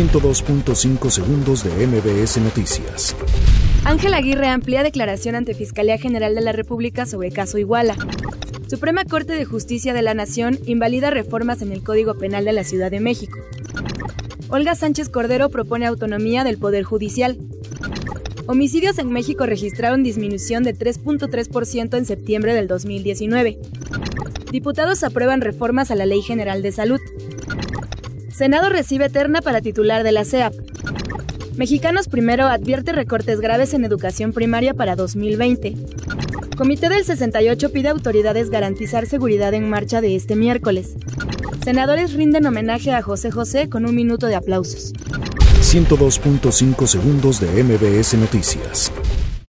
102.5 segundos de MBS Noticias. Ángel Aguirre amplía declaración ante Fiscalía General de la República sobre caso Iguala. Suprema Corte de Justicia de la Nación invalida reformas en el Código Penal de la Ciudad de México. Olga Sánchez Cordero propone autonomía del Poder Judicial. Homicidios en México registraron disminución de 3.3% en septiembre del 2019. Diputados aprueban reformas a la Ley General de Salud. Senado recibe terna para titular de la CEAP. Mexicanos Primero advierte recortes graves en educación primaria para 2020. Comité del 68 pide a autoridades garantizar seguridad en marcha de este miércoles. Senadores rinden homenaje a José José con un minuto de aplausos. 102.5 segundos de MBS Noticias.